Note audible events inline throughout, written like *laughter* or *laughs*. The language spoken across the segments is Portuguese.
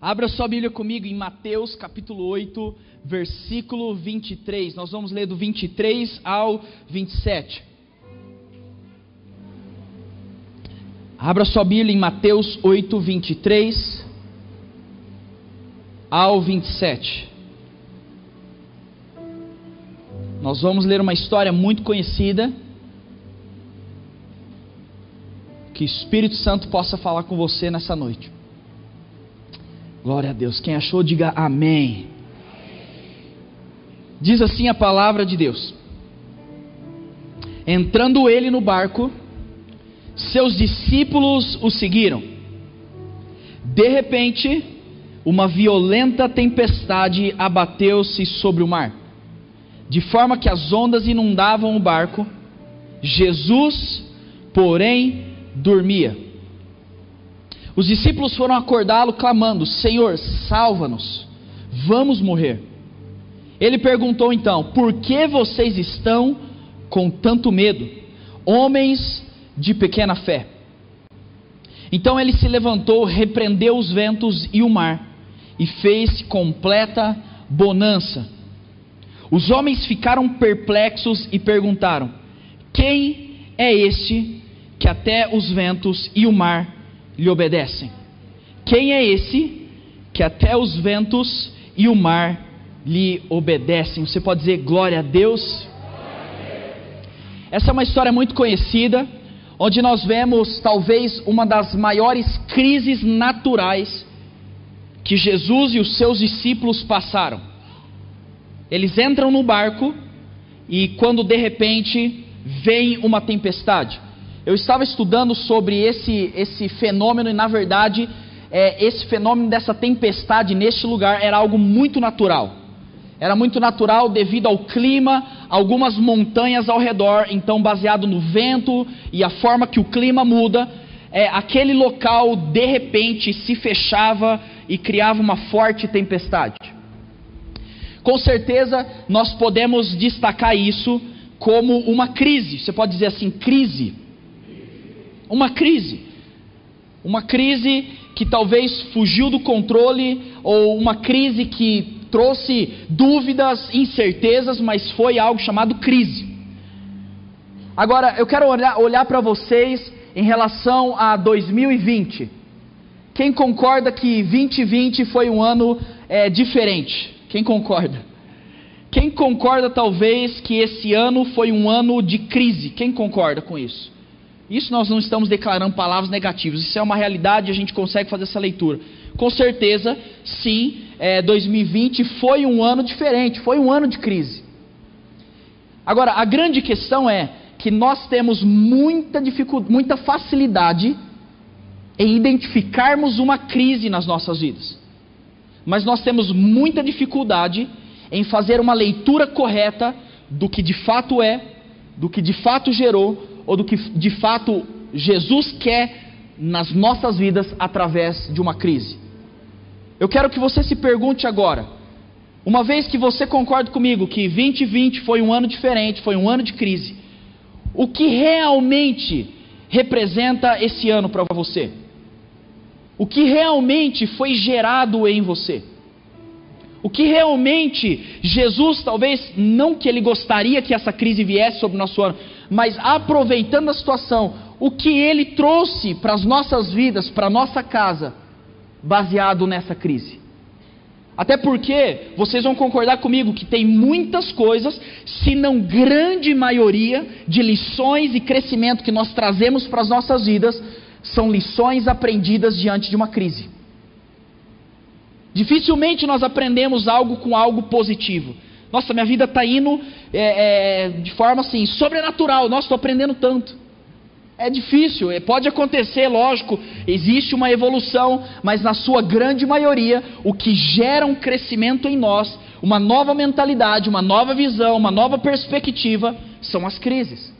Abra sua Bíblia comigo em Mateus capítulo 8, versículo 23. Nós vamos ler do 23 ao 27. Abra sua Bíblia em Mateus 8, 23 ao 27. Nós vamos ler uma história muito conhecida. Que o Espírito Santo possa falar com você nessa noite. Glória a Deus. Quem achou, diga amém. Diz assim a palavra de Deus: Entrando ele no barco, seus discípulos o seguiram. De repente, uma violenta tempestade abateu-se sobre o mar, de forma que as ondas inundavam o barco. Jesus, porém, dormia. Os discípulos foram acordá-lo clamando: Senhor, salva-nos, vamos morrer. Ele perguntou então: Por que vocês estão com tanto medo, homens de pequena fé? Então ele se levantou, repreendeu os ventos e o mar, e fez completa bonança. Os homens ficaram perplexos e perguntaram: Quem é este que até os ventos e o mar lhe obedecem. Quem é esse que até os ventos e o mar lhe obedecem? Você pode dizer glória a Deus? Essa é uma história muito conhecida, onde nós vemos talvez uma das maiores crises naturais que Jesus e os seus discípulos passaram. Eles entram no barco e quando de repente vem uma tempestade. Eu estava estudando sobre esse, esse fenômeno e, na verdade, é, esse fenômeno dessa tempestade neste lugar era algo muito natural. Era muito natural devido ao clima, algumas montanhas ao redor, então, baseado no vento e a forma que o clima muda, é, aquele local de repente se fechava e criava uma forte tempestade. Com certeza, nós podemos destacar isso como uma crise. Você pode dizer assim: crise uma crise. Uma crise que talvez fugiu do controle, ou uma crise que trouxe dúvidas, incertezas, mas foi algo chamado crise. Agora, eu quero olhar, olhar para vocês em relação a 2020. Quem concorda que 2020 foi um ano é, diferente? Quem concorda? Quem concorda, talvez, que esse ano foi um ano de crise? Quem concorda com isso? Isso nós não estamos declarando palavras negativas, isso é uma realidade e a gente consegue fazer essa leitura. Com certeza, sim, é, 2020 foi um ano diferente, foi um ano de crise. Agora, a grande questão é que nós temos muita dificuldade, muita facilidade em identificarmos uma crise nas nossas vidas. Mas nós temos muita dificuldade em fazer uma leitura correta do que de fato é, do que de fato gerou ou do que de fato Jesus quer nas nossas vidas através de uma crise. Eu quero que você se pergunte agora, uma vez que você concorda comigo que 2020 foi um ano diferente, foi um ano de crise, o que realmente representa esse ano para você? O que realmente foi gerado em você? O que realmente Jesus, talvez não que ele gostaria que essa crise viesse sobre o nosso ano, mas aproveitando a situação, o que ele trouxe para as nossas vidas, para a nossa casa, baseado nessa crise. Até porque vocês vão concordar comigo que tem muitas coisas, se não grande maioria, de lições e crescimento que nós trazemos para as nossas vidas, são lições aprendidas diante de uma crise. Dificilmente nós aprendemos algo com algo positivo. Nossa, minha vida está indo é, é, de forma assim, sobrenatural. Nossa, estou aprendendo tanto. É difícil, é, pode acontecer, lógico, existe uma evolução, mas na sua grande maioria, o que gera um crescimento em nós, uma nova mentalidade, uma nova visão, uma nova perspectiva, são as crises.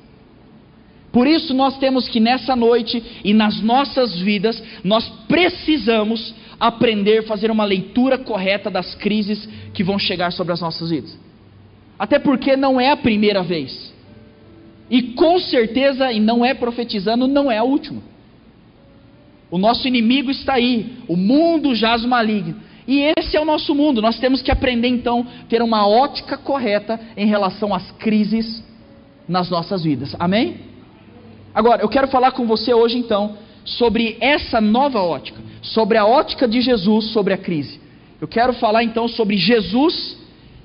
Por isso nós temos que nessa noite e nas nossas vidas, nós precisamos aprender fazer uma leitura correta das crises que vão chegar sobre as nossas vidas. Até porque não é a primeira vez. E com certeza, e não é profetizando, não é a última. O nosso inimigo está aí, o mundo jaz maligno. E esse é o nosso mundo. Nós temos que aprender então ter uma ótica correta em relação às crises nas nossas vidas. Amém? Agora, eu quero falar com você hoje então sobre essa nova ótica, sobre a ótica de Jesus sobre a crise. Eu quero falar então sobre Jesus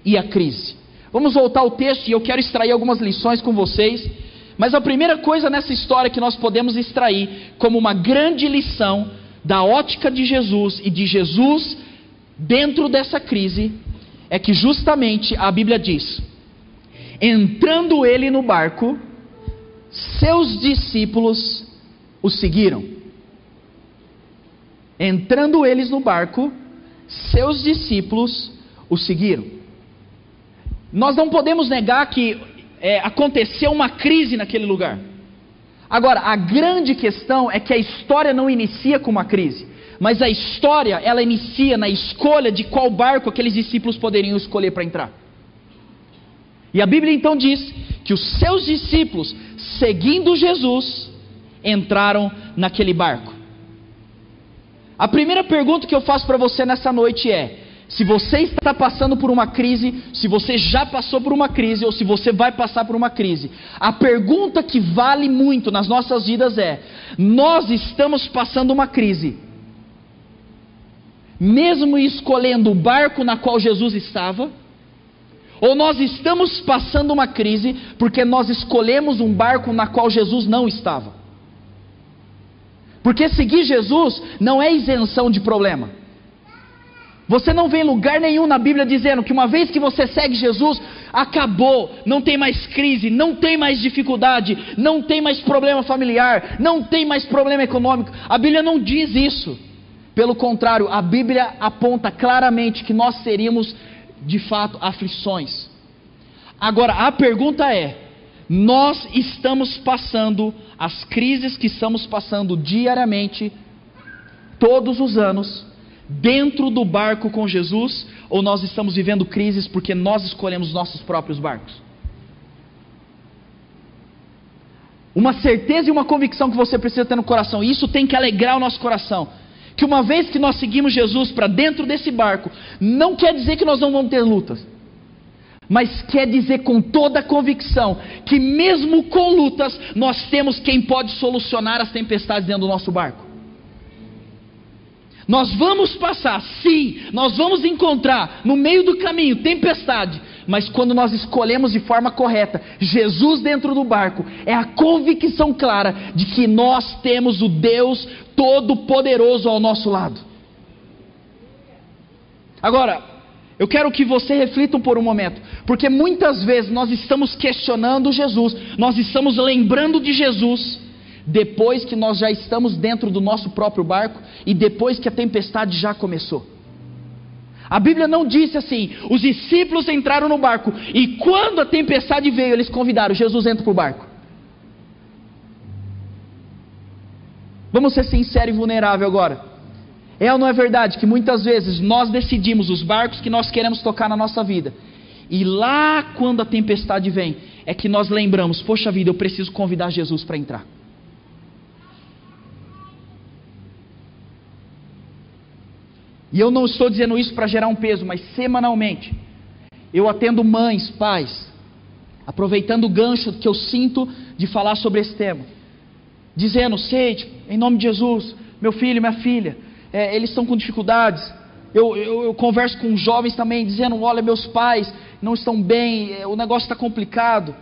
e a crise. Vamos voltar ao texto e eu quero extrair algumas lições com vocês. Mas a primeira coisa nessa história que nós podemos extrair como uma grande lição da ótica de Jesus e de Jesus dentro dessa crise é que justamente a Bíblia diz: entrando ele no barco, seus discípulos o seguiram. Entrando eles no barco, seus discípulos o seguiram. Nós não podemos negar que é, aconteceu uma crise naquele lugar. Agora, a grande questão é que a história não inicia com uma crise, mas a história ela inicia na escolha de qual barco aqueles discípulos poderiam escolher para entrar. E a Bíblia então diz que os seus discípulos, seguindo Jesus, entraram naquele barco. A primeira pergunta que eu faço para você nessa noite é: se você está passando por uma crise, se você já passou por uma crise ou se você vai passar por uma crise, a pergunta que vale muito nas nossas vidas é: nós estamos passando uma crise, mesmo escolhendo o barco na qual Jesus estava? Ou nós estamos passando uma crise porque nós escolhemos um barco na qual Jesus não estava? Porque seguir Jesus não é isenção de problema. Você não vê lugar nenhum na Bíblia dizendo que uma vez que você segue Jesus, acabou, não tem mais crise, não tem mais dificuldade, não tem mais problema familiar, não tem mais problema econômico. A Bíblia não diz isso. Pelo contrário, a Bíblia aponta claramente que nós seríamos de fato aflições. Agora, a pergunta é: nós estamos passando as crises que estamos passando diariamente, todos os anos, dentro do barco com Jesus, ou nós estamos vivendo crises porque nós escolhemos nossos próprios barcos? Uma certeza e uma convicção que você precisa ter no coração, e isso tem que alegrar o nosso coração. Que uma vez que nós seguimos Jesus para dentro desse barco, não quer dizer que nós não vamos ter lutas, mas quer dizer com toda a convicção que, mesmo com lutas, nós temos quem pode solucionar as tempestades dentro do nosso barco. Nós vamos passar, sim, nós vamos encontrar no meio do caminho tempestade, mas quando nós escolhemos de forma correta Jesus dentro do barco, é a convicção clara de que nós temos o Deus Todo-Poderoso ao nosso lado. Agora, eu quero que você reflita por um momento, porque muitas vezes nós estamos questionando Jesus, nós estamos lembrando de Jesus depois que nós já estamos dentro do nosso próprio barco e depois que a tempestade já começou. A Bíblia não disse assim: os discípulos entraram no barco e quando a tempestade veio, eles convidaram Jesus entra para o barco. Vamos ser sinceros e vulneráveis agora. É ou não é verdade que muitas vezes nós decidimos os barcos que nós queremos tocar na nossa vida, e lá quando a tempestade vem, é que nós lembramos: poxa vida, eu preciso convidar Jesus para entrar. E eu não estou dizendo isso para gerar um peso, mas semanalmente eu atendo mães, pais, aproveitando o gancho que eu sinto de falar sobre esse tema, dizendo: Seide, em nome de Jesus, meu filho, minha filha, é, eles estão com dificuldades. Eu, eu, eu, converso com jovens também, dizendo: Olha, meus pais não estão bem, é, o negócio está complicado.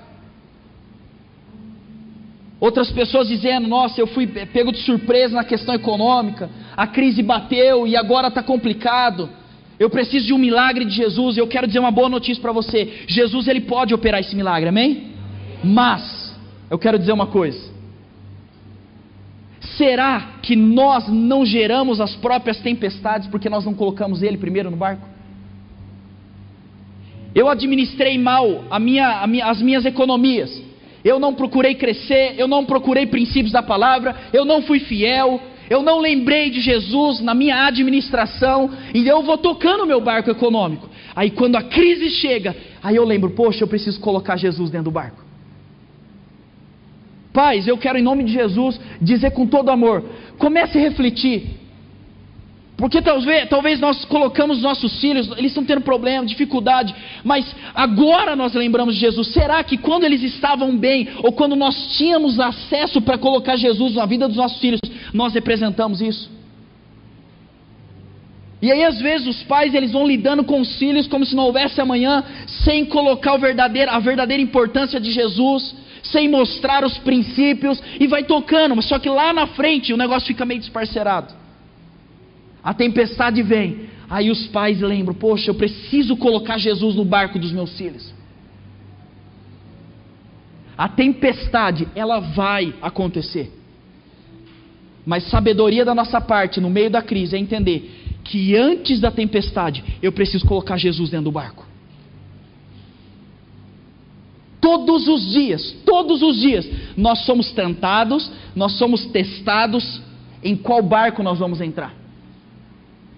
Outras pessoas dizendo: Nossa, eu fui pego de surpresa na questão econômica, a crise bateu e agora está complicado. Eu preciso de um milagre de Jesus. Eu quero dizer uma boa notícia para você: Jesus ele pode operar esse milagre, amém? Mas eu quero dizer uma coisa: será que nós não geramos as próprias tempestades porque nós não colocamos Ele primeiro no barco? Eu administrei mal a minha, a minha, as minhas economias eu não procurei crescer, eu não procurei princípios da palavra, eu não fui fiel, eu não lembrei de Jesus na minha administração, e eu vou tocando o meu barco econômico. Aí quando a crise chega, aí eu lembro, poxa, eu preciso colocar Jesus dentro do barco. Pais, eu quero em nome de Jesus dizer com todo amor: comece a refletir. Porque talvez, talvez nós colocamos nossos filhos, eles estão tendo problema, dificuldade, mas agora nós lembramos de Jesus. Será que quando eles estavam bem, ou quando nós tínhamos acesso para colocar Jesus na vida dos nossos filhos, nós representamos isso? E aí às vezes os pais eles vão lidando com os filhos como se não houvesse amanhã, sem colocar verdadeiro, a verdadeira importância de Jesus, sem mostrar os princípios e vai tocando, mas só que lá na frente o negócio fica meio desparcerado. A tempestade vem. Aí os pais lembram: Poxa, eu preciso colocar Jesus no barco dos meus filhos. A tempestade, ela vai acontecer. Mas sabedoria da nossa parte, no meio da crise, é entender que antes da tempestade, eu preciso colocar Jesus dentro do barco. Todos os dias, todos os dias, nós somos tentados, nós somos testados em qual barco nós vamos entrar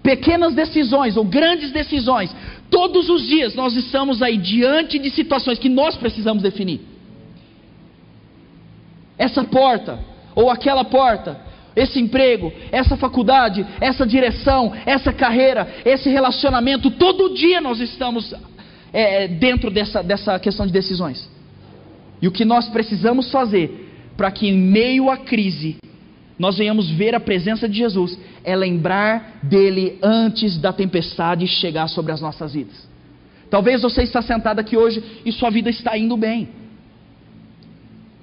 pequenas decisões ou grandes decisões, todos os dias nós estamos aí diante de situações que nós precisamos definir. Essa porta, ou aquela porta, esse emprego, essa faculdade, essa direção, essa carreira, esse relacionamento, todo dia nós estamos é, dentro dessa, dessa questão de decisões. E o que nós precisamos fazer para que em meio à crise nós venhamos ver a presença de Jesus, é lembrar dele antes da tempestade chegar sobre as nossas vidas. Talvez você está sentado aqui hoje e sua vida está indo bem.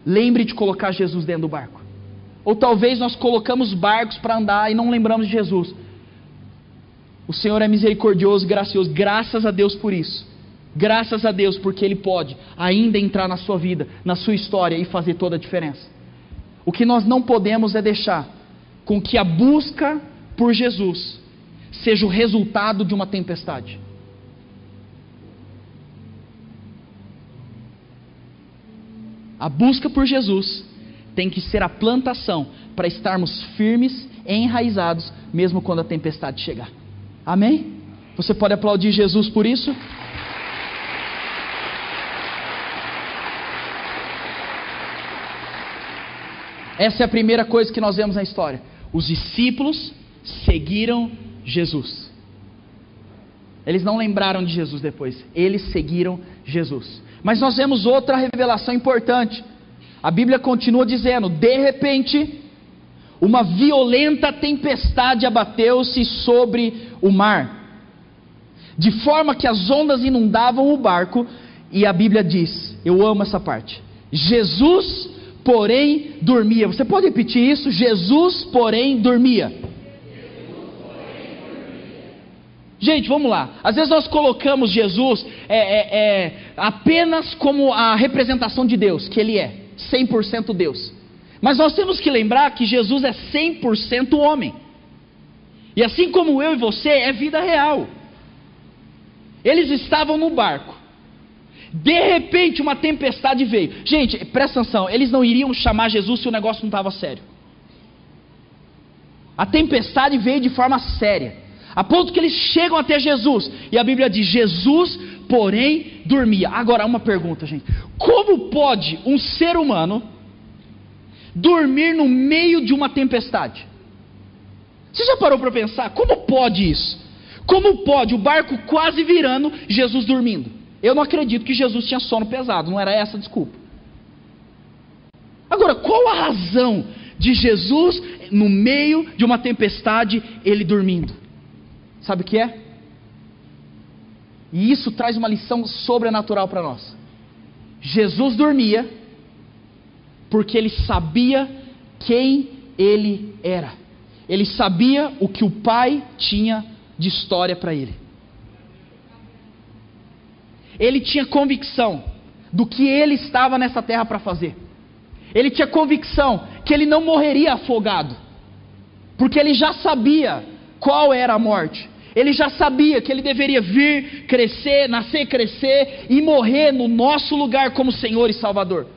Lembre de colocar Jesus dentro do barco. Ou talvez nós colocamos barcos para andar e não lembramos de Jesus. O Senhor é misericordioso, gracioso, graças a Deus por isso. Graças a Deus porque Ele pode ainda entrar na sua vida, na sua história e fazer toda a diferença. O que nós não podemos é deixar com que a busca por Jesus seja o resultado de uma tempestade. A busca por Jesus tem que ser a plantação para estarmos firmes e enraizados, mesmo quando a tempestade chegar. Amém? Você pode aplaudir Jesus por isso? Essa é a primeira coisa que nós vemos na história. Os discípulos seguiram Jesus. Eles não lembraram de Jesus depois, eles seguiram Jesus. Mas nós vemos outra revelação importante. A Bíblia continua dizendo: de repente, uma violenta tempestade abateu-se sobre o mar, de forma que as ondas inundavam o barco, e a Bíblia diz: eu amo essa parte. Jesus porém dormia. Você pode repetir isso? Jesus, porém, dormia. Gente, vamos lá. Às vezes nós colocamos Jesus é, é, é, apenas como a representação de Deus, que Ele é 100% Deus. Mas nós temos que lembrar que Jesus é 100% homem. E assim como eu e você, é vida real. Eles estavam no barco. De repente, uma tempestade veio. Gente, presta atenção: eles não iriam chamar Jesus se o negócio não estava sério. A tempestade veio de forma séria, a ponto que eles chegam até Jesus, e a Bíblia diz: Jesus, porém, dormia. Agora, uma pergunta, gente: como pode um ser humano dormir no meio de uma tempestade? Você já parou para pensar? Como pode isso? Como pode o barco quase virando, Jesus dormindo? Eu não acredito que Jesus tinha sono pesado, não era essa a desculpa. Agora, qual a razão de Jesus, no meio de uma tempestade, ele dormindo? Sabe o que é? E isso traz uma lição sobrenatural para nós. Jesus dormia porque ele sabia quem ele era. Ele sabia o que o Pai tinha de história para ele ele tinha convicção do que ele estava nessa terra para fazer. Ele tinha convicção que ele não morreria afogado, porque ele já sabia qual era a morte. Ele já sabia que ele deveria vir, crescer, nascer, crescer e morrer no nosso lugar como Senhor e Salvador.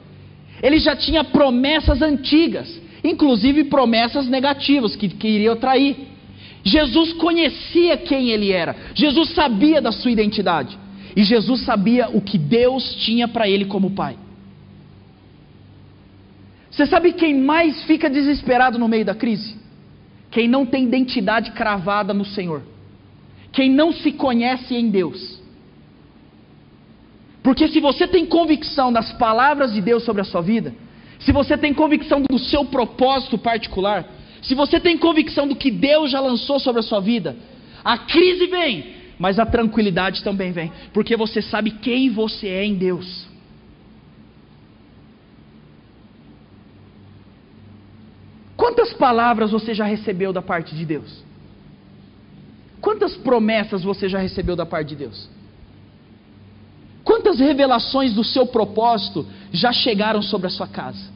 Ele já tinha promessas antigas, inclusive promessas negativas que, que iriam trair. Jesus conhecia quem ele era, Jesus sabia da sua identidade. E Jesus sabia o que Deus tinha para ele como pai. Você sabe quem mais fica desesperado no meio da crise? quem não tem identidade cravada no Senhor, quem não se conhece em Deus. Porque se você tem convicção das palavras de Deus sobre a sua vida, se você tem convicção do seu propósito particular, se você tem convicção do que Deus já lançou sobre a sua vida, a crise vem, mas a tranquilidade também vem, porque você sabe quem você é em Deus. Quantas palavras você já recebeu da parte de Deus? Quantas promessas você já recebeu da parte de Deus? Quantas revelações do seu propósito já chegaram sobre a sua casa?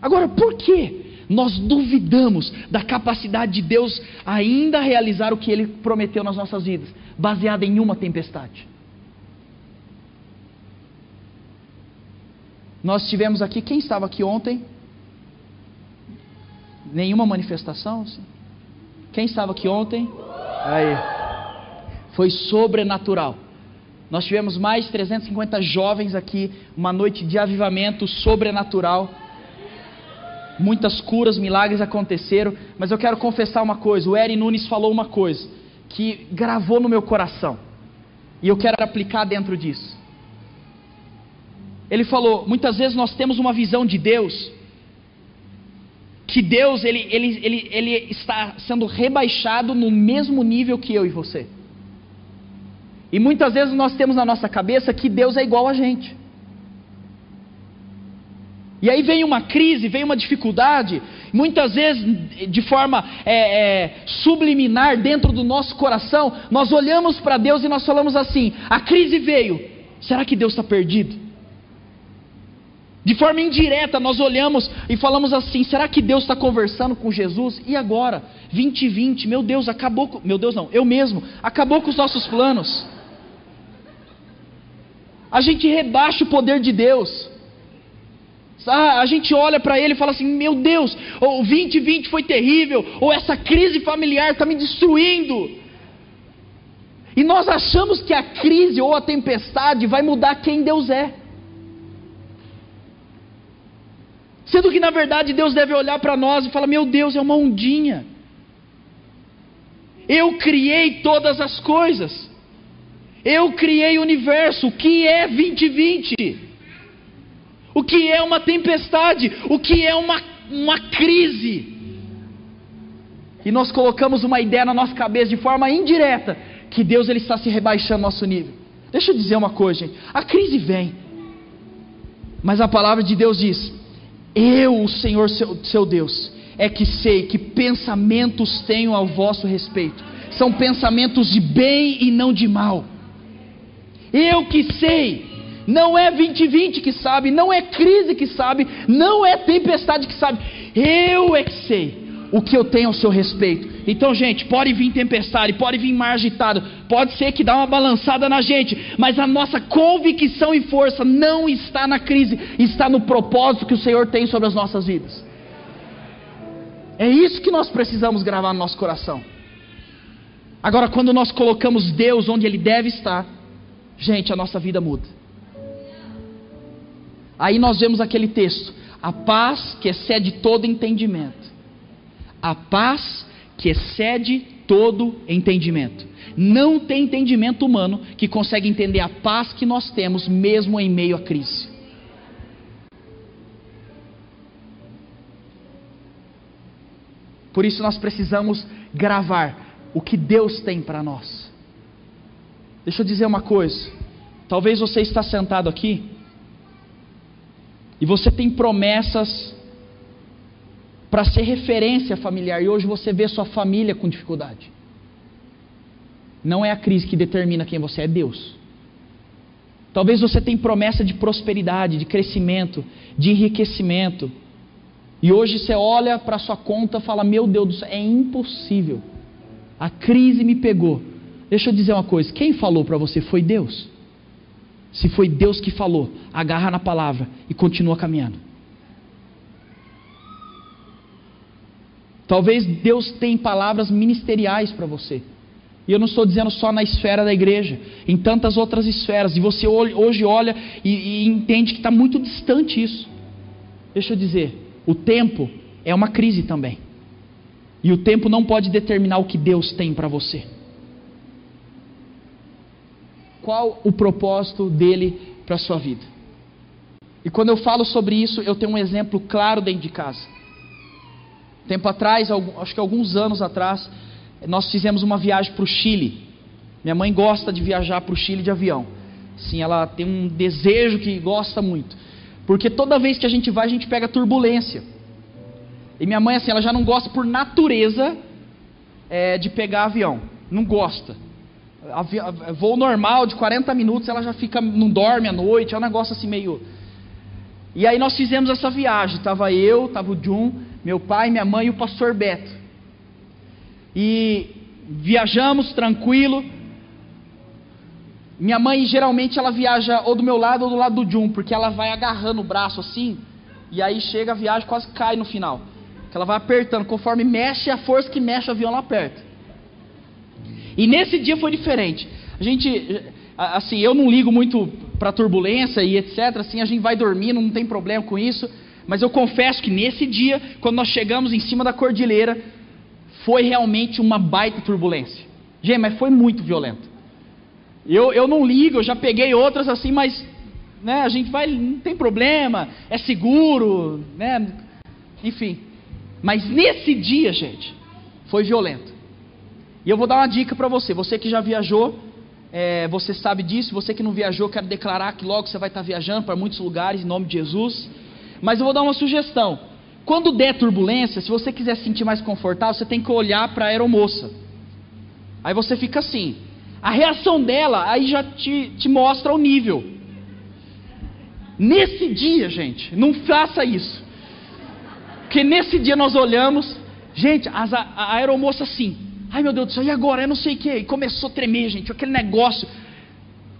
Agora, por que nós duvidamos da capacidade de Deus ainda realizar o que Ele prometeu nas nossas vidas, baseado em uma tempestade? Nós tivemos aqui, quem estava aqui ontem? Nenhuma manifestação? Quem estava aqui ontem? Aí. Foi sobrenatural. Nós tivemos mais de 350 jovens aqui, uma noite de avivamento sobrenatural. Muitas curas, milagres aconteceram, mas eu quero confessar uma coisa. O Eri Nunes falou uma coisa que gravou no meu coração. E eu quero aplicar dentro disso. Ele falou: muitas vezes nós temos uma visão de Deus, que Deus ele, ele, ele, ele está sendo rebaixado no mesmo nível que eu e você. E muitas vezes nós temos na nossa cabeça que Deus é igual a gente. E aí vem uma crise, vem uma dificuldade, muitas vezes de forma é, é, subliminar dentro do nosso coração, nós olhamos para Deus e nós falamos assim: a crise veio, será que Deus está perdido? De forma indireta, nós olhamos e falamos assim: será que Deus está conversando com Jesus? E agora? 2020, meu Deus, acabou com. Meu Deus, não, eu mesmo, acabou com os nossos planos. A gente rebaixa o poder de Deus. Ah, a gente olha para ele e fala assim: meu Deus, o 2020 foi terrível, ou essa crise familiar está me destruindo. E nós achamos que a crise ou a tempestade vai mudar quem Deus é. Sendo que na verdade Deus deve olhar para nós e falar: Meu Deus, é uma ondinha. Eu criei todas as coisas. Eu criei o universo. O que é 2020? O que é uma tempestade? O que é uma, uma crise? E nós colocamos uma ideia na nossa cabeça de forma indireta que Deus ele está se rebaixando nosso nível. Deixa eu dizer uma coisa, gente. A crise vem. Mas a palavra de Deus diz: eu, o Senhor seu, seu Deus, é que sei que pensamentos tenho ao vosso respeito. São pensamentos de bem e não de mal. Eu que sei, não é 2020 que sabe, não é crise que sabe, não é tempestade que sabe. Eu é que sei o que eu tenho ao seu respeito. Então, gente, pode vir tempestade, pode vir mar agitado, pode ser que dá uma balançada na gente, mas a nossa convicção e força não está na crise, está no propósito que o Senhor tem sobre as nossas vidas. É isso que nós precisamos gravar no nosso coração. Agora, quando nós colocamos Deus onde Ele deve estar, gente, a nossa vida muda. Aí nós vemos aquele texto: a paz que excede todo entendimento a paz que excede todo entendimento. Não tem entendimento humano que consegue entender a paz que nós temos mesmo em meio à crise. Por isso nós precisamos gravar o que Deus tem para nós. Deixa eu dizer uma coisa. Talvez você está sentado aqui e você tem promessas para ser referência familiar. E hoje você vê sua família com dificuldade. Não é a crise que determina quem você é, é Deus. Talvez você tenha promessa de prosperidade, de crescimento, de enriquecimento. E hoje você olha para sua conta e fala: Meu Deus do céu, é impossível. A crise me pegou. Deixa eu dizer uma coisa: quem falou para você foi Deus. Se foi Deus que falou, agarra na palavra e continua caminhando. Talvez Deus tenha palavras ministeriais para você. E eu não estou dizendo só na esfera da igreja, em tantas outras esferas. E você hoje olha e, e entende que está muito distante isso. Deixa eu dizer, o tempo é uma crise também. E o tempo não pode determinar o que Deus tem para você. Qual o propósito dele para a sua vida? E quando eu falo sobre isso, eu tenho um exemplo claro dentro de casa. Tempo atrás, acho que alguns anos atrás, nós fizemos uma viagem para o Chile. Minha mãe gosta de viajar para o Chile de avião. Sim, ela tem um desejo que gosta muito. Porque toda vez que a gente vai, a gente pega turbulência. E minha mãe, assim, ela já não gosta por natureza é, de pegar avião. Não gosta. Voo normal de 40 minutos, ela já fica, não dorme à noite, é um negócio assim meio. E aí nós fizemos essa viagem. Tava eu, tava o Jun, meu pai, minha mãe e o pastor Beto. E viajamos tranquilo. Minha mãe geralmente ela viaja ou do meu lado ou do lado do Jun, porque ela vai agarrando o braço assim, e aí chega a viagem quase cai no final. Que ela vai apertando, conforme mexe a força que mexe o avião ela aperta. E nesse dia foi diferente. A gente, assim, eu não ligo muito para turbulência e etc. Assim, a gente vai dormindo, não tem problema com isso. Mas eu confesso que nesse dia, quando nós chegamos em cima da cordilheira, foi realmente uma baita turbulência. Gente, mas foi muito violento. Eu, eu não ligo, eu já peguei outras assim, mas né, a gente vai, não tem problema, é seguro, né? Enfim. Mas nesse dia, gente, foi violento. E eu vou dar uma dica para você. Você que já viajou, é, você sabe disso. Você que não viajou, quero declarar que logo você vai estar viajando para muitos lugares em nome de Jesus. Mas eu vou dar uma sugestão. Quando der turbulência, se você quiser se sentir mais confortável, você tem que olhar para a aeromoça. Aí você fica assim. A reação dela aí já te, te mostra o nível. Nesse dia, gente, não faça isso. Porque nesse dia nós olhamos, gente, as, a, a aeromoça assim, ai meu Deus do céu, e agora? Eu não sei o que. E começou a tremer, gente, aquele negócio.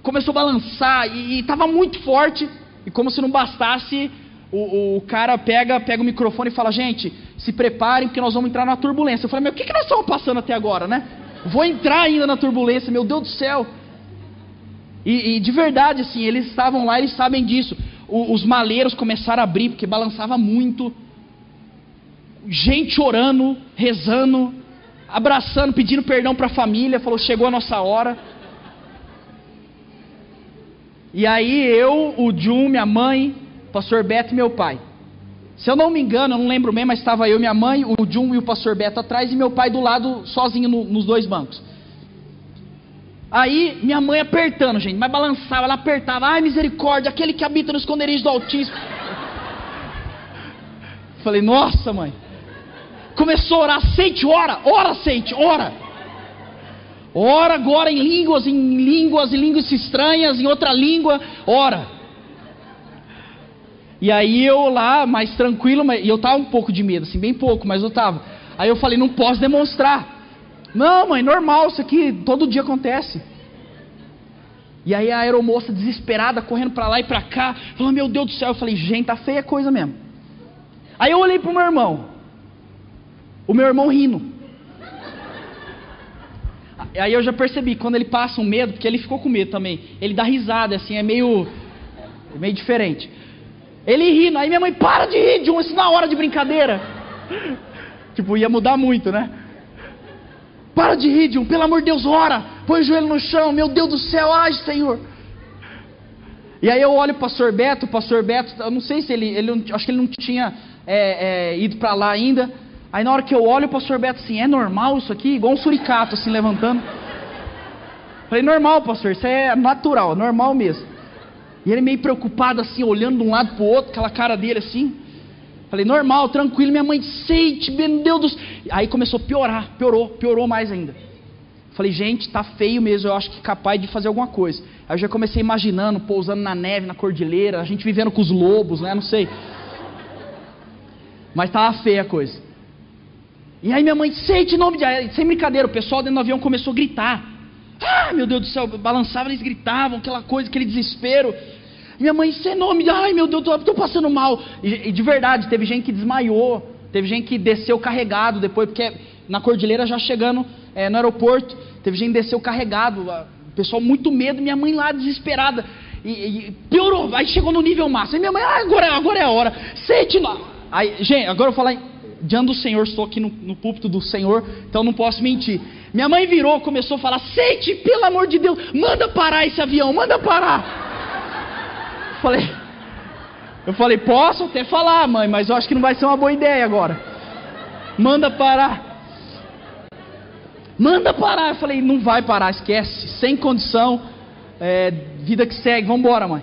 Começou a balançar e estava muito forte. E como se não bastasse, o, o, cara pega, pega o microfone e fala: Gente, se preparem porque nós vamos entrar na turbulência. Eu falei: Meu, o que, que nós estamos passando até agora, né? Vou entrar ainda na turbulência, meu Deus do céu. E, e de verdade, assim, eles estavam lá, eles sabem disso. O, os maleiros começaram a abrir, porque balançava muito. Gente orando, rezando, abraçando, pedindo perdão para a família. Falou: chegou a nossa hora. E aí eu, o Jun, minha mãe, pastor Beto e meu pai. Se eu não me engano, eu não lembro bem, mas estava eu, minha mãe, o Jun e o pastor Beto atrás e meu pai do lado, sozinho no, nos dois bancos. Aí minha mãe apertando, gente, mas balançava, ela apertava, ai misericórdia, aquele que habita no esconderijo do Altíssimo. *laughs* Falei, nossa mãe. Começou a orar, sente, ora, ora, sente, ora. Ora agora em línguas, em línguas, em línguas estranhas, em outra língua, ora. E aí eu lá, mais tranquilo, e eu tava um pouco de medo, assim, bem pouco, mas eu tava. Aí eu falei, não posso demonstrar. Não, mãe, normal, isso aqui todo dia acontece. E aí a aeromoça desesperada, correndo para lá e para cá, falando, meu Deus do céu, eu falei, gente, tá feia coisa mesmo. Aí eu olhei pro meu irmão, o meu irmão rindo. Aí eu já percebi, quando ele passa um medo, porque ele ficou com medo também, ele dá risada, assim, é meio, é meio diferente. Ele rindo, aí minha mãe, para de rir, John, isso na hora de brincadeira. *laughs* tipo, ia mudar muito, né? Para de rir, John, pelo amor de Deus, ora, põe o joelho no chão, meu Deus do céu, age, Senhor. E aí eu olho o pastor Beto, o pastor Beto, eu não sei se ele, ele acho que ele não tinha é, é, ido para lá ainda. Aí na hora que eu olho o pastor Beto assim, é normal isso aqui? Igual um suricato assim levantando. Falei, normal, pastor, isso é natural, normal mesmo. E ele meio preocupado assim, olhando de um lado para o outro, aquela cara dele assim. Falei, normal, tranquilo, minha mãe, sente, meu Deus. Aí começou a piorar, piorou, piorou mais ainda. Falei, gente, tá feio mesmo, eu acho que capaz de fazer alguma coisa. Aí eu já comecei imaginando, pousando na neve, na cordilheira, a gente vivendo com os lobos, né, não sei. Mas tava feia a coisa. E aí minha mãe, sente nome de... Sem brincadeira, o pessoal dentro do avião começou a gritar. Ah, meu Deus do céu, balançava, eles gritavam, aquela coisa, aquele desespero. Minha mãe, sem nome, ai meu Deus, estou passando mal. E, e, de verdade, teve gente que desmaiou, teve gente que desceu carregado depois, porque na cordilheira já chegando é, no aeroporto, teve gente que desceu carregado, o pessoal muito medo, minha mãe lá desesperada. E, e piorou, aí chegou no nível máximo. E minha mãe, ah, agora, agora é a hora. Sente lá. Aí, gente, agora eu vou falar diante do Senhor, estou aqui no, no púlpito do Senhor, então não posso mentir. Minha mãe virou, começou a falar: Sente, pelo amor de Deus, manda parar esse avião, manda parar. Falei, eu falei: Posso até falar, mãe, mas eu acho que não vai ser uma boa ideia agora. Manda parar. Manda parar. Eu falei: Não vai parar, esquece, sem condição. É, vida que segue, vamos embora, mãe.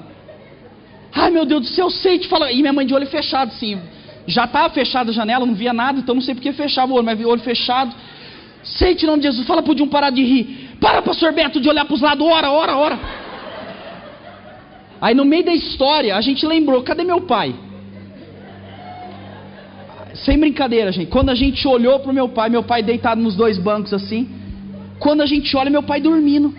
Ai meu Deus do céu, sente, fala. E minha mãe de olho fechado, assim. Já estava fechada a janela, não via nada, então não sei porque fechava o olho, mas vi o olho fechado. Sente em nome de Jesus, fala para Dion parar de rir. Para, pastor Beto, de olhar para os lados, ora, ora, ora. Aí no meio da história, a gente lembrou, cadê meu pai? Sem brincadeira, gente. Quando a gente olhou para o meu pai, meu pai deitado nos dois bancos assim. Quando a gente olha, meu pai dormindo.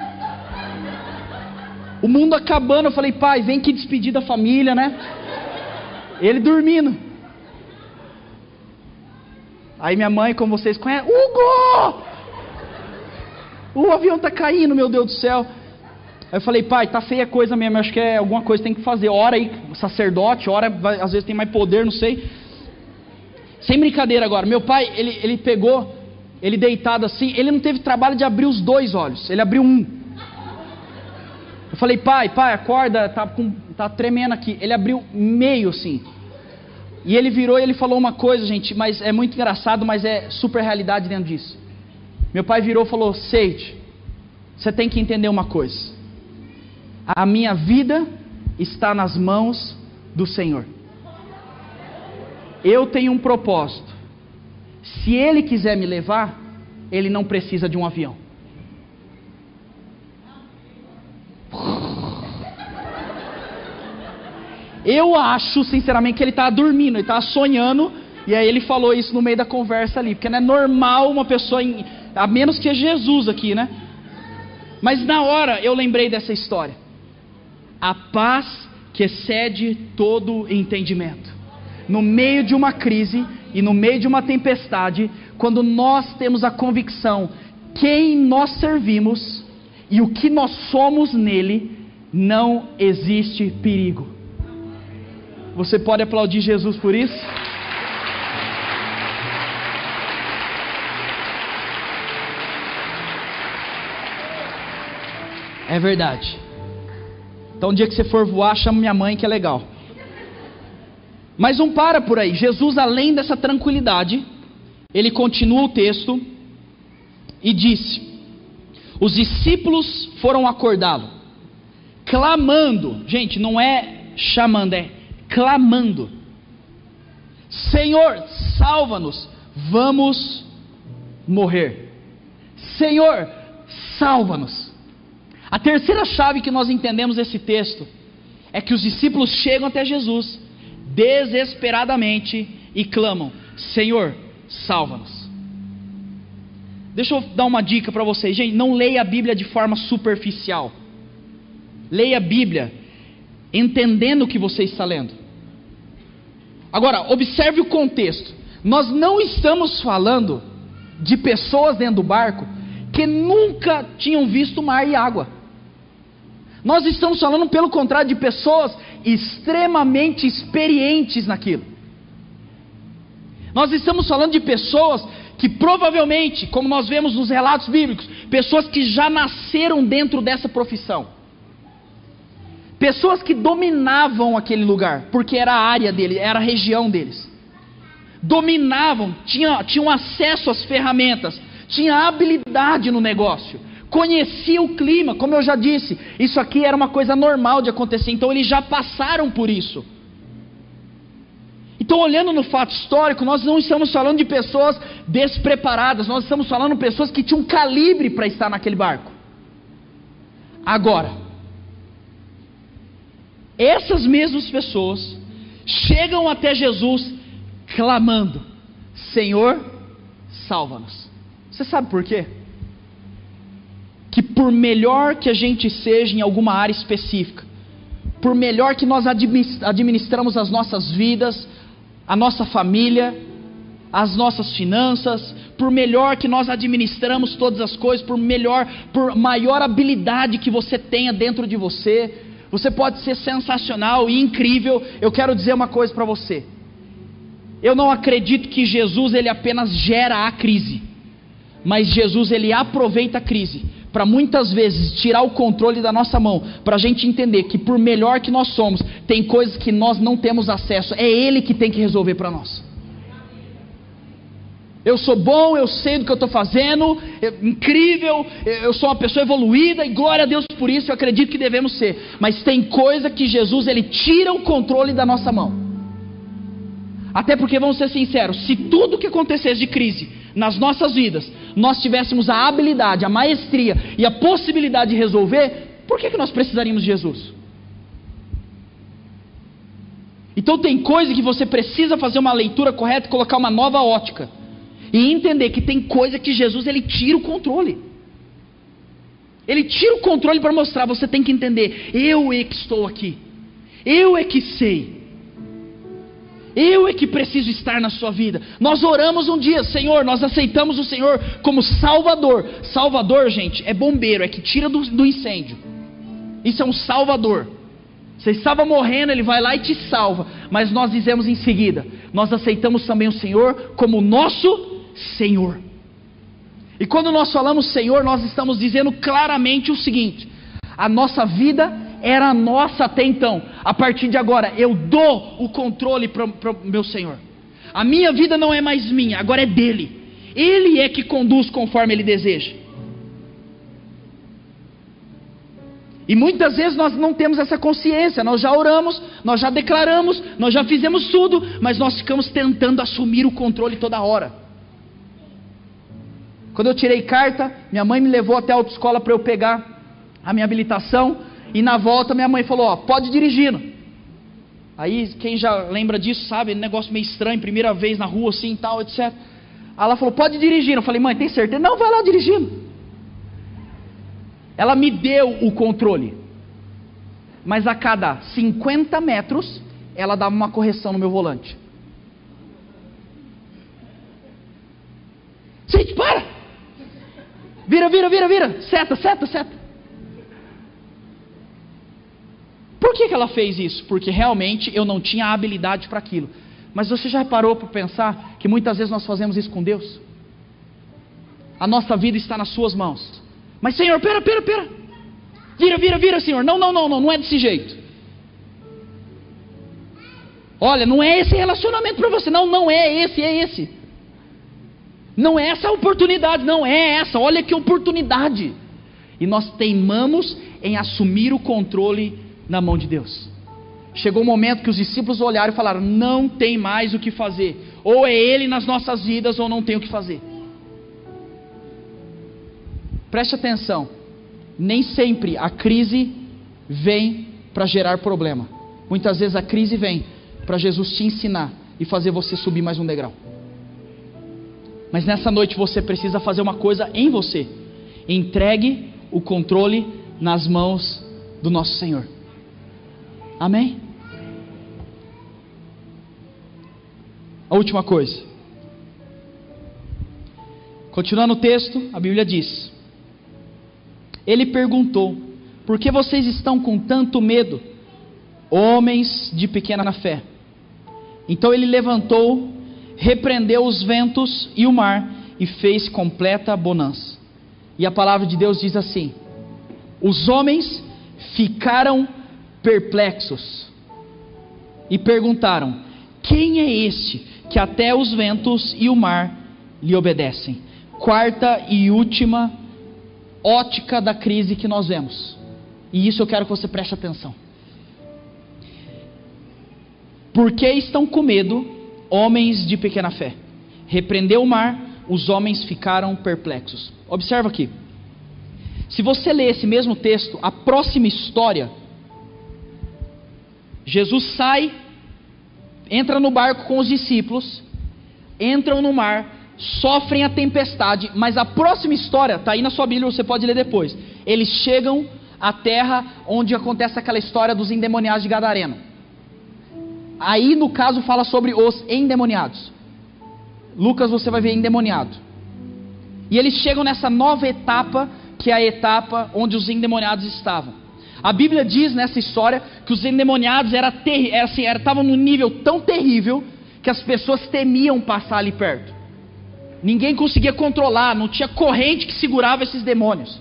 O mundo acabando, eu falei, pai, vem que despedir da família, né? Ele dormindo. Aí minha mãe, como vocês conhecem, Hugo! O avião tá caindo, meu Deus do céu. Aí eu falei, pai, tá feia coisa mesmo, acho que é alguma coisa que tem que fazer. Ora aí, sacerdote, ora, vai, às vezes tem mais poder, não sei. Sem brincadeira agora, meu pai, ele, ele pegou, ele deitado assim, ele não teve trabalho de abrir os dois olhos, ele abriu um. Eu falei, pai, pai, acorda, tá, com, tá tremendo aqui. Ele abriu meio assim. E ele virou e ele falou uma coisa, gente, mas é muito engraçado, mas é super realidade dentro disso. Meu pai virou e falou: Sage, você tem que entender uma coisa. A minha vida está nas mãos do Senhor. Eu tenho um propósito. Se Ele quiser me levar, Ele não precisa de um avião. Eu acho, sinceramente, que ele estava dormindo, ele estava sonhando, e aí ele falou isso no meio da conversa ali, porque não é normal uma pessoa, em, a menos que é Jesus aqui, né? Mas na hora eu lembrei dessa história. A paz que excede todo entendimento. No meio de uma crise e no meio de uma tempestade, quando nós temos a convicção quem nós servimos e o que nós somos nele, não existe perigo. Você pode aplaudir Jesus por isso? É verdade. Então, um dia que você for voar, chama minha mãe que é legal. Mas não para por aí. Jesus, além dessa tranquilidade, ele continua o texto e disse: Os discípulos foram acordá-lo, clamando. Gente, não é chamando, é clamando: Senhor, salva-nos, vamos morrer. Senhor, salva-nos. A terceira chave que nós entendemos desse texto é que os discípulos chegam até Jesus desesperadamente e clamam: Senhor, salva-nos. Deixa eu dar uma dica para vocês, gente. Não leia a Bíblia de forma superficial. Leia a Bíblia entendendo o que você está lendo. Agora, observe o contexto. Nós não estamos falando de pessoas dentro do barco que nunca tinham visto mar e água. Nós estamos falando, pelo contrário, de pessoas extremamente experientes naquilo. Nós estamos falando de pessoas que provavelmente, como nós vemos nos relatos bíblicos, pessoas que já nasceram dentro dessa profissão. Pessoas que dominavam aquele lugar, porque era a área dele, era a região deles. Dominavam, tinham, tinham acesso às ferramentas, tinha habilidade no negócio, conhecia o clima, como eu já disse, isso aqui era uma coisa normal de acontecer, então eles já passaram por isso. Então, olhando no fato histórico, nós não estamos falando de pessoas despreparadas, nós estamos falando de pessoas que tinham calibre para estar naquele barco. Agora, essas mesmas pessoas chegam até Jesus clamando: Senhor, salva-nos. Você sabe por quê? Que por melhor que a gente seja em alguma área específica, por melhor que nós administramos as nossas vidas, a nossa família, as nossas finanças, por melhor que nós administramos todas as coisas, por melhor, por maior habilidade que você tenha dentro de você, você pode ser sensacional e incrível. Eu quero dizer uma coisa para você. Eu não acredito que Jesus ele apenas gera a crise, mas Jesus ele aproveita a crise para muitas vezes tirar o controle da nossa mão, para a gente entender que por melhor que nós somos, tem coisas que nós não temos acesso, é Ele que tem que resolver para nós. Eu sou bom, eu sei do que eu estou fazendo, é incrível, eu sou uma pessoa evoluída e glória a Deus por isso, eu acredito que devemos ser. Mas tem coisa que Jesus ele tira o controle da nossa mão. Até porque, vamos ser sinceros, se tudo que acontecesse de crise nas nossas vidas, nós tivéssemos a habilidade, a maestria e a possibilidade de resolver, por que, que nós precisaríamos de Jesus? Então tem coisa que você precisa fazer uma leitura correta e colocar uma nova ótica. E entender que tem coisa que Jesus ele tira o controle. Ele tira o controle para mostrar, você tem que entender, eu é que estou aqui. Eu é que sei. Eu é que preciso estar na sua vida. Nós oramos um dia, Senhor, nós aceitamos o Senhor como Salvador. Salvador, gente, é bombeiro, é que tira do, do incêndio. Isso é um Salvador. Você estava morrendo, ele vai lá e te salva. Mas nós dizemos em seguida: nós aceitamos também o Senhor como nosso Senhor. E quando nós falamos Senhor, nós estamos dizendo claramente o seguinte: a nossa vida era nossa até então. A partir de agora, eu dou o controle para o meu Senhor. A minha vida não é mais minha, agora é dele. Ele é que conduz conforme ele deseja. E muitas vezes nós não temos essa consciência, nós já oramos, nós já declaramos, nós já fizemos tudo, mas nós ficamos tentando assumir o controle toda hora. Quando eu tirei carta, minha mãe me levou até a autoescola para eu pegar a minha habilitação. E na volta minha mãe falou: Ó, pode ir dirigindo. Aí quem já lembra disso sabe, negócio meio estranho, primeira vez na rua assim e tal, etc. Aí ela falou: pode ir dirigindo. Eu falei: mãe, tem certeza? Não, vai lá dirigindo. Ela me deu o controle. Mas a cada 50 metros, ela dava uma correção no meu volante. Gente, para! Vira, vira, vira, vira! Seta, seta, seta. Por que, que ela fez isso? Porque realmente eu não tinha habilidade para aquilo. Mas você já parou para pensar que muitas vezes nós fazemos isso com Deus? A nossa vida está nas suas mãos. Mas Senhor, pera, pera, pera. Vira, vira, vira, Senhor. Não, não, não, não, não é desse jeito. Olha, não é esse relacionamento para você. Não, não é esse, é esse. Não é essa a oportunidade, não é essa. Olha que oportunidade. E nós teimamos em assumir o controle na mão de Deus. Chegou o um momento que os discípulos olharam e falaram: não tem mais o que fazer. Ou é Ele nas nossas vidas, ou não tem o que fazer. Preste atenção. Nem sempre a crise vem para gerar problema. Muitas vezes a crise vem para Jesus te ensinar e fazer você subir mais um degrau. Mas nessa noite você precisa fazer uma coisa em você. Entregue o controle nas mãos do nosso Senhor. Amém? A última coisa. Continuando o texto, a Bíblia diz: Ele perguntou: Por que vocês estão com tanto medo, homens de pequena fé? Então ele levantou, repreendeu os ventos e o mar e fez completa bonança. E a palavra de Deus diz assim: Os homens ficaram perplexos e perguntaram: Quem é este que até os ventos e o mar lhe obedecem? Quarta e última ótica da crise que nós vemos. E isso eu quero que você preste atenção. Por que estão com medo homens de pequena fé? Repreendeu o mar, os homens ficaram perplexos. Observa aqui. Se você ler esse mesmo texto, a próxima história Jesus sai, entra no barco com os discípulos, entram no mar, sofrem a tempestade, mas a próxima história, está aí na sua Bíblia, você pode ler depois. Eles chegam à terra onde acontece aquela história dos endemoniados de Gadareno. Aí, no caso, fala sobre os endemoniados. Lucas, você vai ver endemoniado. E eles chegam nessa nova etapa, que é a etapa onde os endemoniados estavam. A Bíblia diz nessa história que os endemoniados era estavam assim, era, num nível tão terrível que as pessoas temiam passar ali perto. Ninguém conseguia controlar, não tinha corrente que segurava esses demônios.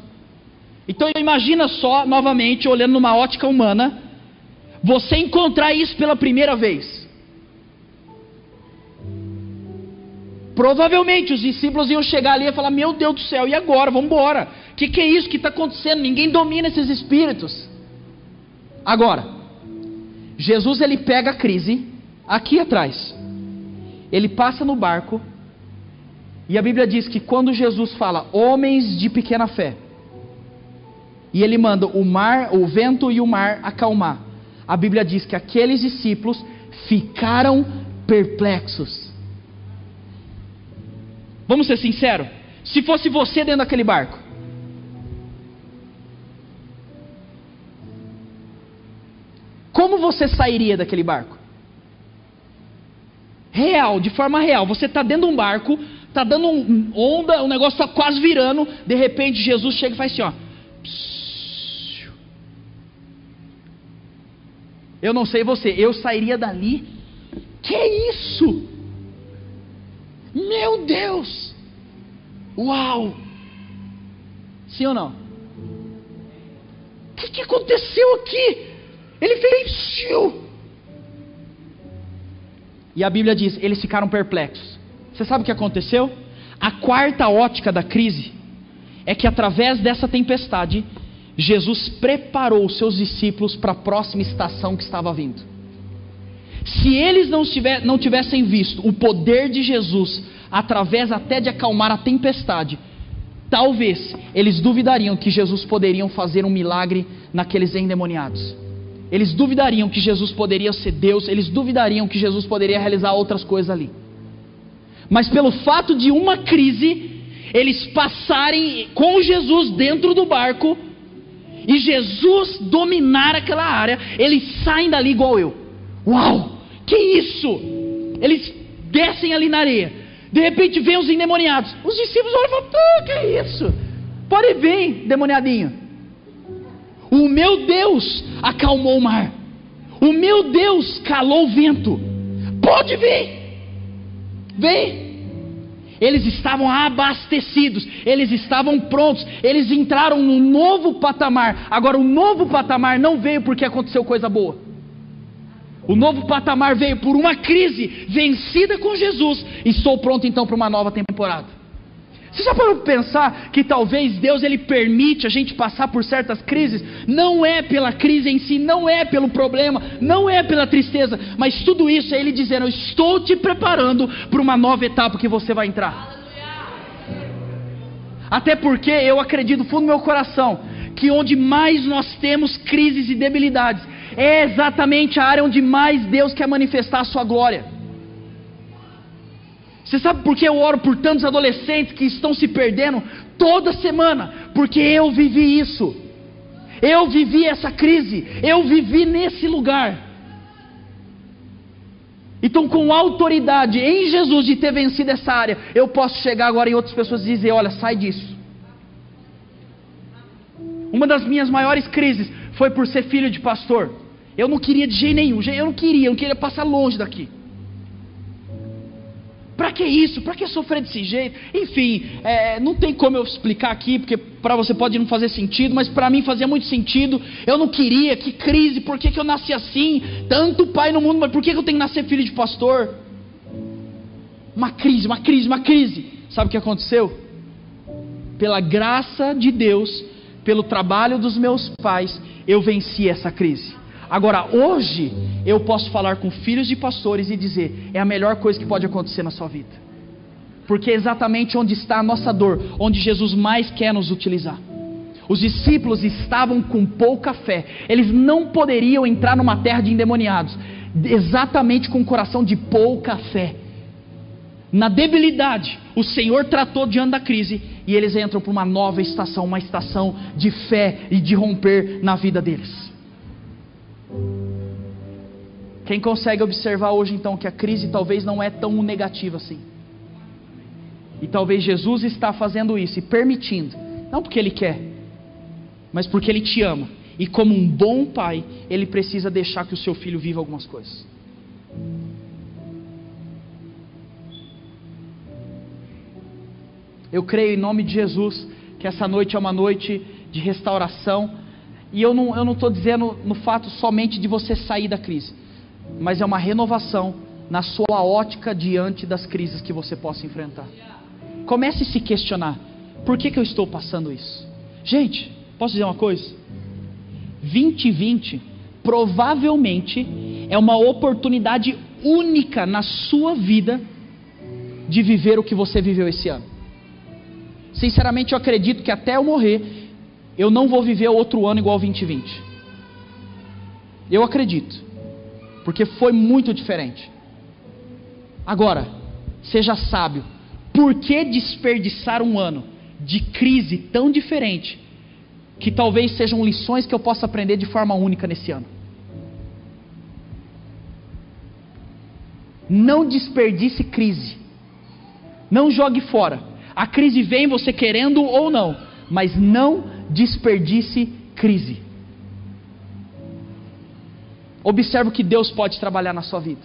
Então imagina só, novamente, olhando numa ótica humana, você encontrar isso pela primeira vez. Provavelmente os discípulos iam chegar ali e falar: Meu Deus do céu, e agora? Vamos embora. O que, que é isso que está acontecendo? Ninguém domina esses espíritos. Agora, Jesus ele pega a crise aqui atrás. Ele passa no barco. E a Bíblia diz que quando Jesus fala, homens de pequena fé, e ele manda o mar, o vento e o mar acalmar. A Bíblia diz que aqueles discípulos ficaram perplexos. Vamos ser sinceros? Se fosse você dentro daquele barco, como você sairia daquele barco? Real, de forma real. Você está dentro de um barco, está dando um onda, o negócio está quase virando. De repente, Jesus chega e faz assim: ó. Eu não sei você, eu sairia dali. Que isso? Meu Deus! Uau! Sim ou não? O que, que aconteceu aqui? Ele fez. E a Bíblia diz: eles ficaram perplexos. Você sabe o que aconteceu? A quarta ótica da crise é que através dessa tempestade, Jesus preparou os seus discípulos para a próxima estação que estava vindo. Se eles não, tiver, não tivessem visto o poder de Jesus, através até de acalmar a tempestade, talvez eles duvidariam que Jesus poderia fazer um milagre naqueles endemoniados. Eles duvidariam que Jesus poderia ser Deus, eles duvidariam que Jesus poderia realizar outras coisas ali. Mas pelo fato de uma crise, eles passarem com Jesus dentro do barco, e Jesus dominar aquela área, eles saem dali igual eu. Uau! Que isso? Eles descem ali na areia. De repente vem os endemoniados. Os discípulos olham e falam: ah, que isso? Pode vir, demoniadinho. O meu Deus acalmou o mar. O meu Deus calou o vento. Pode vir. Vem. Eles estavam abastecidos, eles estavam prontos, eles entraram num novo patamar. Agora, o novo patamar não veio porque aconteceu coisa boa. O novo patamar veio por uma crise vencida com Jesus. E estou pronto então para uma nova temporada. Você já parou para pensar que talvez Deus ele permite a gente passar por certas crises? Não é pela crise em si, não é pelo problema, não é pela tristeza, mas tudo isso é Ele dizendo: Eu estou te preparando para uma nova etapa que você vai entrar. Até porque eu acredito no fundo do meu coração que onde mais nós temos crises e debilidades é exatamente a área onde mais Deus quer manifestar a sua glória. Você sabe por que eu oro por tantos adolescentes que estão se perdendo toda semana? Porque eu vivi isso. Eu vivi essa crise. Eu vivi nesse lugar. Então, com autoridade em Jesus de ter vencido essa área, eu posso chegar agora em outras pessoas e dizer: olha, sai disso. Uma das minhas maiores crises foi por ser filho de pastor. Eu não queria de jeito nenhum, eu não queria, eu não queria passar longe daqui. Para que isso? Para que sofrer desse jeito? Enfim, é, não tem como eu explicar aqui, porque para você pode não fazer sentido, mas para mim fazia muito sentido. Eu não queria, que crise, por que, que eu nasci assim? Tanto pai no mundo, mas por que, que eu tenho que nascer filho de pastor? Uma crise, uma crise, uma crise. Sabe o que aconteceu? Pela graça de Deus, pelo trabalho dos meus pais, eu venci essa crise. Agora, hoje, eu posso falar com filhos de pastores e dizer: é a melhor coisa que pode acontecer na sua vida. Porque é exatamente onde está a nossa dor, onde Jesus mais quer nos utilizar. Os discípulos estavam com pouca fé, eles não poderiam entrar numa terra de endemoniados, exatamente com um coração de pouca fé. Na debilidade, o Senhor tratou diante da crise e eles entram para uma nova estação, uma estação de fé e de romper na vida deles. Quem consegue observar hoje então que a crise talvez não é tão negativa assim? E talvez Jesus está fazendo isso e permitindo, não porque ele quer, mas porque ele te ama. E como um bom pai, ele precisa deixar que o seu filho viva algumas coisas. Eu creio em nome de Jesus que essa noite é uma noite de restauração. E eu não estou dizendo no fato somente de você sair da crise mas é uma renovação na sua ótica diante das crises que você possa enfrentar. Comece a se questionar: por que, que eu estou passando isso? Gente, posso dizer uma coisa? 2020 provavelmente é uma oportunidade única na sua vida de viver o que você viveu esse ano. Sinceramente, eu acredito que até eu morrer, eu não vou viver outro ano igual 2020. Eu acredito, porque foi muito diferente. Agora, seja sábio, por que desperdiçar um ano de crise tão diferente que talvez sejam lições que eu possa aprender de forma única nesse ano? Não desperdice crise. Não jogue fora. A crise vem você querendo ou não, mas não desperdice crise. Observe o que Deus pode trabalhar na sua vida.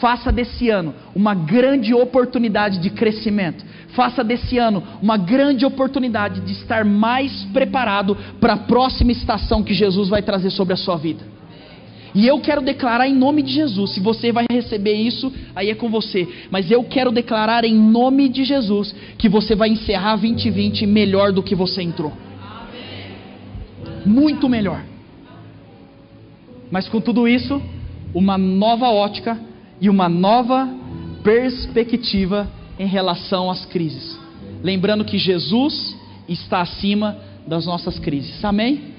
Faça desse ano uma grande oportunidade de crescimento. Faça desse ano uma grande oportunidade de estar mais preparado para a próxima estação que Jesus vai trazer sobre a sua vida. E eu quero declarar em nome de Jesus. Se você vai receber isso, aí é com você. Mas eu quero declarar em nome de Jesus que você vai encerrar 2020 melhor do que você entrou. Muito melhor. Mas com tudo isso, uma nova ótica e uma nova perspectiva em relação às crises. Lembrando que Jesus está acima das nossas crises. Amém?